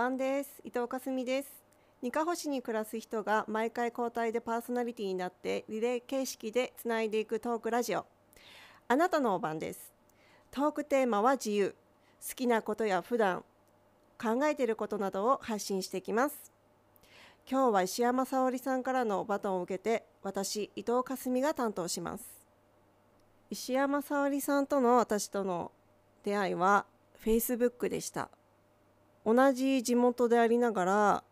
おばんです。伊藤かすみです。二カ星に暮らす人が毎回交代でパーソナリティになってリレー形式でつないでいくトークラジオ。あなたのおばんです。トークテーマは自由。好きなことや普段考えていることなどを発信していきます。今日は石山沙織さんからのバトンを受けて私伊藤かすみが担当します。石山沙織さんとの私との出会いは Facebook でした。同じ地元でありながら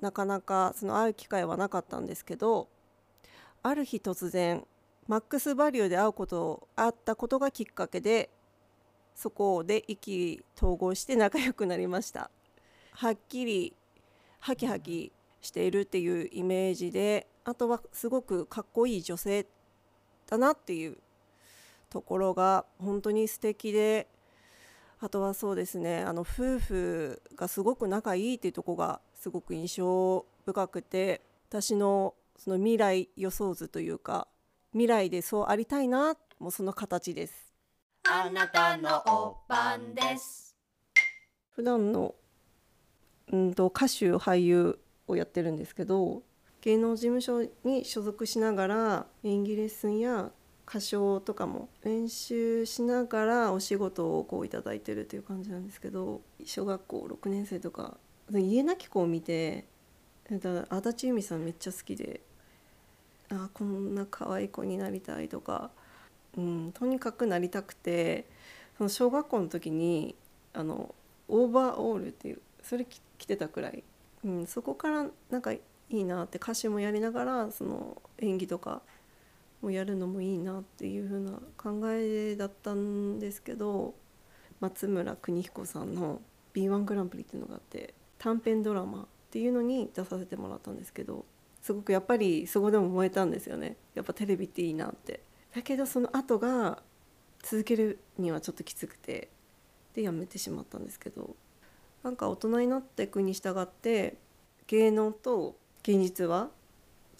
なかなかその会う機会はなかったんですけどある日突然マックスバリューで会うこと会ったことがきっかけでそこで意気投合して 仲良くなりました。はっきりハキハキしているっていうイメージであとはすごくかっこいい女性だなっていうところが本当に素敵であとはそうですね。あの夫婦がすごく仲いいっていうとこがすごく印象深くて私のその未来予想図というか未来でそうありたいなもうその形です。あなたのおばんです。普段のうんと歌手俳優をやってるんですけど芸能事務所に所属しながら演技レッスンや歌唱とかも練習しながらお仕事をこういただいてるという感じなんですけど小学校6年生とか家なき子を見て足立由美さんめっちゃ好きであこんな可愛い子になりたいとか、うん、とにかくなりたくてその小学校の時にあのオーバーオールっていうそれ着てたくらい、うん、そこからなんかいいなって歌手もやりながらその演技とかをやるのもいいなっていう風な考えだったんですけど松村邦彦さんの B1 グランプリっていうのがあって短編ドラマっていうのに出させてもらったんですけどすごくやっぱりそこでも燃えたんですよね。やっぱテレビっていいなって。だけどその後が続けるにはちょっときつくてでやめてしまったんですけどなんか大人になっていくに従って芸能と現実は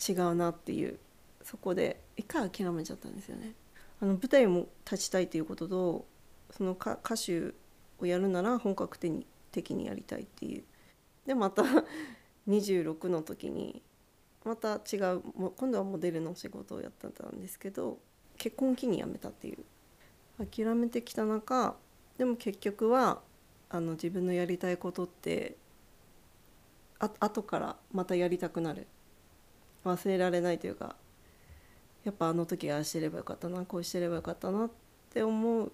違うなっていうそこで一回諦めちゃったんですよね。あの舞台も立ちたいということとその歌手をやるなら本格的に的にやりたいっていう。でまた 26の時にまた違う今度はモデルの仕事をやってたんですけど結婚を機に辞めたっていう。諦めてきた中でも結局はあの自分のやりたいことってあ後からまたやりたくなる。忘れられないというかやっぱあの時ああしてればよかったなこうしてればよかったなって思う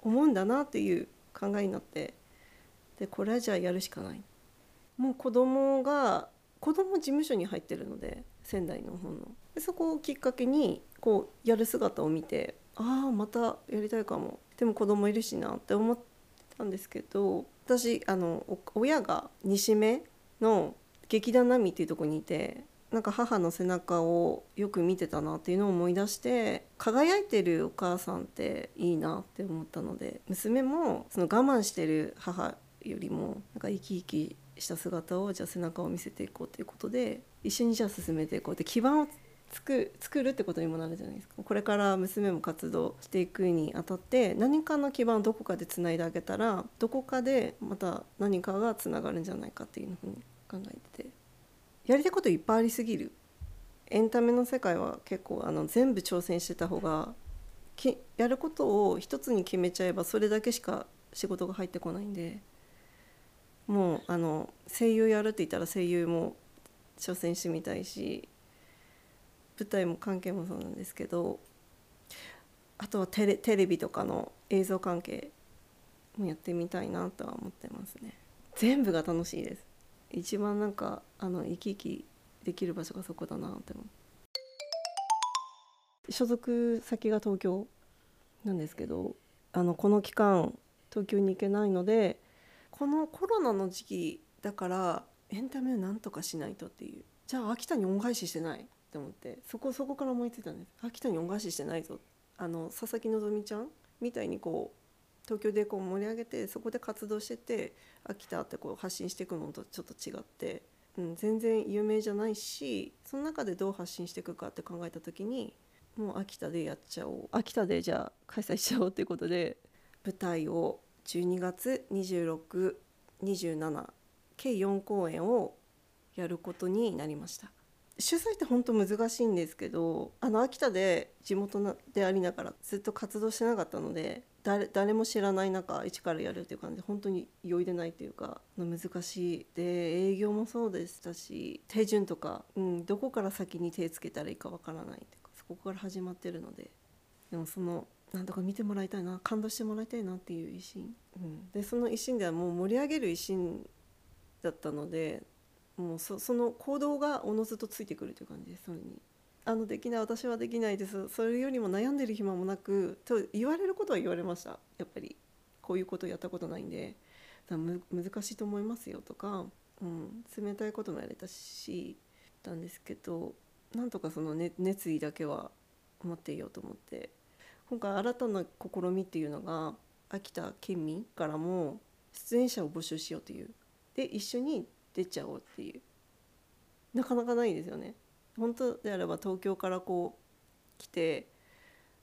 思うんだなっていう考えになってでこれはじゃあやるしかない。もう子供が子供事務所に入ってるので仙台の方の。でそこをきっかけにこうやる姿を見てああまたやりたいかも。でも子供いるしなって思ったんですけど私あの親が西目の劇団並みっていうとこにいてなんか母の背中をよく見てたなっていうのを思い出して輝いてるお母さんっていいなって思ったので娘もその我慢してる母よりもなんか生き生きした姿をじゃあ背中を見せていこうということで一緒にじゃあ進めていこうって基盤を作作るってことにもなるじゃないですか。これから娘も活動していくにあたって何かの基盤をどこかでつないであげたらどこかでまた何かがつながるんじゃないかっていうふうに考えてて。やりたいこといっぱいありすぎる。エンタメの世界は結構あの全部挑戦してた方がきやることを一つに決めちゃえばそれだけしか仕事が入ってこないんでもうあの声優やるって言ったら声優も挑戦してみたいし舞台も関係もそうなんですけどあとはテレテレビとかの映像関係もやってみたいなとは思ってますね。全部が楽しいです。一番なんかあの生き生きできる場所がそこだなって思う。所属先が東京なんですけどあのこの期間東京に行けないのでこのコロナの時期だからエンタメをなんとかしないとっていう。じゃあ秋田に恩返ししてないって思ってそこそこから思いついたんです。秋田に恩返ししてないぞ。あの佐々木希ちゃんみたいにこう東京でこう盛り上げてそこで活動してて秋田ってこう発信していくのとちょっと違って、うん、全然有名じゃないしその中でどう発信していくかって考えた時にもう秋田でやっちゃおう秋田でじゃあ開催しちゃおうっていうことで舞台を12月26 27計4公演をやることになりました。主催って本当難しいんですけどあの秋田で地元でありながらずっと活動してなかったので誰誰も知らない中一からやるっていう感じで本当に容易でないというか難しいで営業もそうでしたし手順とか、うん、どこから先に手つけたらいいかわからないというかそこから始まってるのででもそのなんとか見てもらいたいな感動してもらいたいなっていう一心、うん、でその一心ではもう盛り上げる一心だったのでもうそその行動がおのずとついてくるという感じですそれに。あのできない私はできないです。それよりも悩んでる暇もなくと言われることは言われました。やっぱり。こういうことやったことないんで。だむ難しいと思いますよとか、うん、冷たいこともやれたしたんですけどなんとかその、ね、熱意だけは持っていようと思って。今回新たな試みっていうのが秋田県民からも出演者を募集しようという。で一緒に出ちゃおうっていうなかなかないですよね。本当であれば東京からこう来て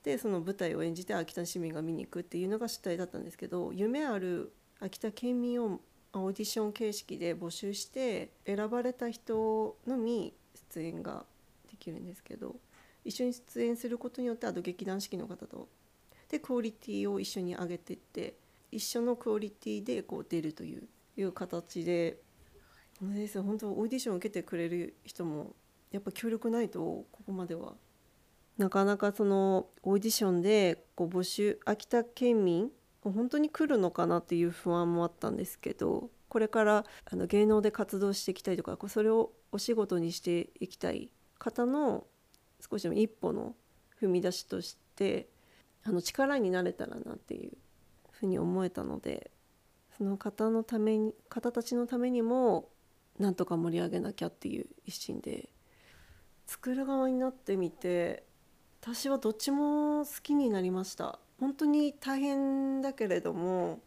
でその舞台を演じて秋田市民が見に行くっていうのが主体だったんですけど夢ある秋田県民をオーディション形式で募集して選ばれた人のみ出演ができるんですけど一緒に出演することによってあと劇団四季の方とでクオリティを一緒に上げてって一緒のクオリティでこう出るといういう形であれです本当オーディションを受けてくれる人もやっぱ協力ないとここまでは。なかなかそのオーディションでこう募集秋田県民本当に来るのかなっていう不安もあったんですけどこれからあの芸能で活動していきたいとかそれをお仕事にしていきたい方の少しでも一歩の踏み出しとしてあの力になれたらなっていうふうに思えたのでその方のために方たちのためにもなんとか盛り上げなきゃっていう一心で。作る側になってみて私はどっちも好きになりました。本当に大変だけれども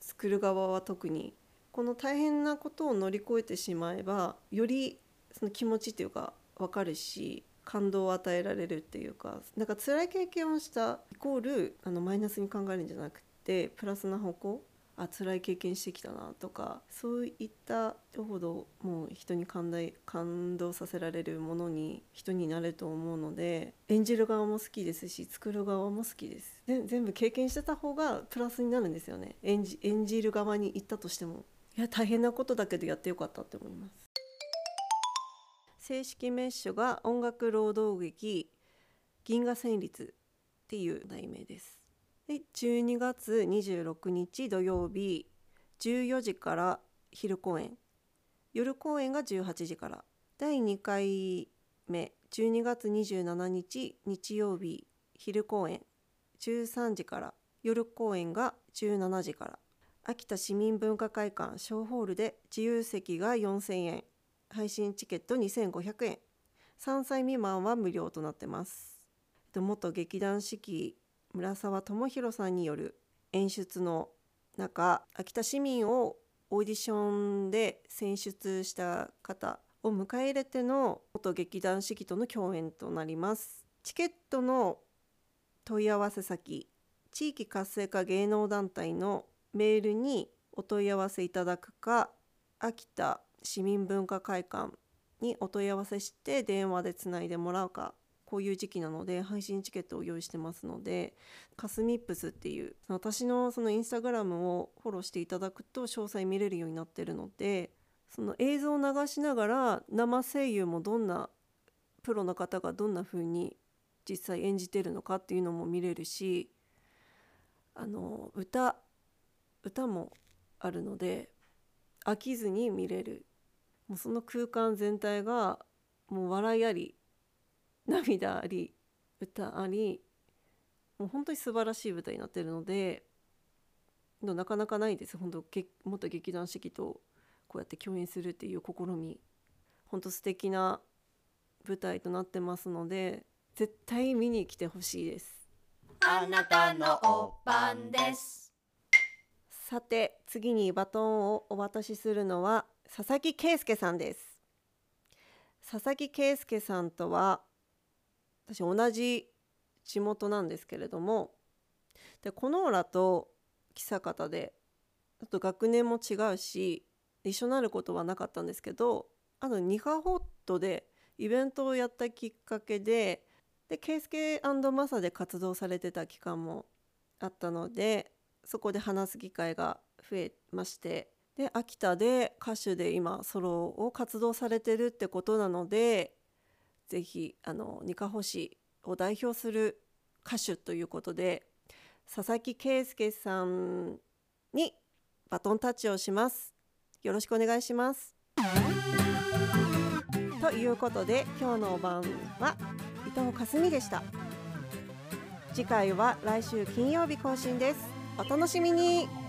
作る側は特に。この大変なことを乗り越えてしまえばよりその気持ちっていうか分かるし感動を与えられるっていうかなんか辛い経験をしたイコールあのマイナスに考えるんじゃなくてプラスな方向あ辛い経験してきたなとかそういったほどもう人に感動感動させられるものに人になると思うので演じる側も好きですし作る側も好きです。全部経験してた方がプラスになるんですよね。演じ演じる側に行ったとしても。いや大変なことだけどやってよかったって思います。正式名称が音楽労働劇銀河旋律っていう題名です。で12月26日土曜日14時から昼公演。夜公演が18時から。第2回目12月27日日曜日昼公演。13時から。夜公演が17時から。秋田市民文化会館小ホールで自由席が4000円。配信チケット2500円。3歳未満は無料となってます。元劇団四季村沢智弘さんによる演出の中秋田市民をオーディションで選出した方を迎え入れての元劇団四季との共演となります。チケットの問い合わせ先地域活性化芸能団体のメールにお問い合わせいただくか秋田市民文化会館にお問い合わせして電話でつないでもらうか。こういう時期なので配信チケットを用意してますのでカスミップスっていう私のそのインスタグラムをフォローしていただくと詳細見れるようになってるのでその映像を流しながら生声優もどんなプロの方がどんな風に実際演じてるのかっていうのも見れるしあの歌歌もあるので飽きずに見れる。もうその空間全体がもう笑いあり涙あり歌ありもう本当に素晴らしい舞台になってるのでなかなかないです。本当元劇団四季とこうやって共演するっていう試み。本当素敵な舞台となってますので絶対見に来てほしいです。あなたのお番です。さて次にバトンをお渡しするのは佐々木圭介さんです。佐々木圭介さんとは私同じ地元なんですけれどもでコノーラと久方であと学年も違うし一緒になることはなかったんですけどあとニカホットでイベントをやったきっかけででケイスケマサで活動されてた期間もあったのでそこで話す機会が増えましてで秋田で歌手で今ソロを活動されてるってことなのでぜひあのニカホシを代表する歌手ということで佐々木圭介さんにバトンタッチをします。よろしくお願いします。ということで今日の晩は伊藤かすみでした。次回は来週金曜日更新です。お楽しみに。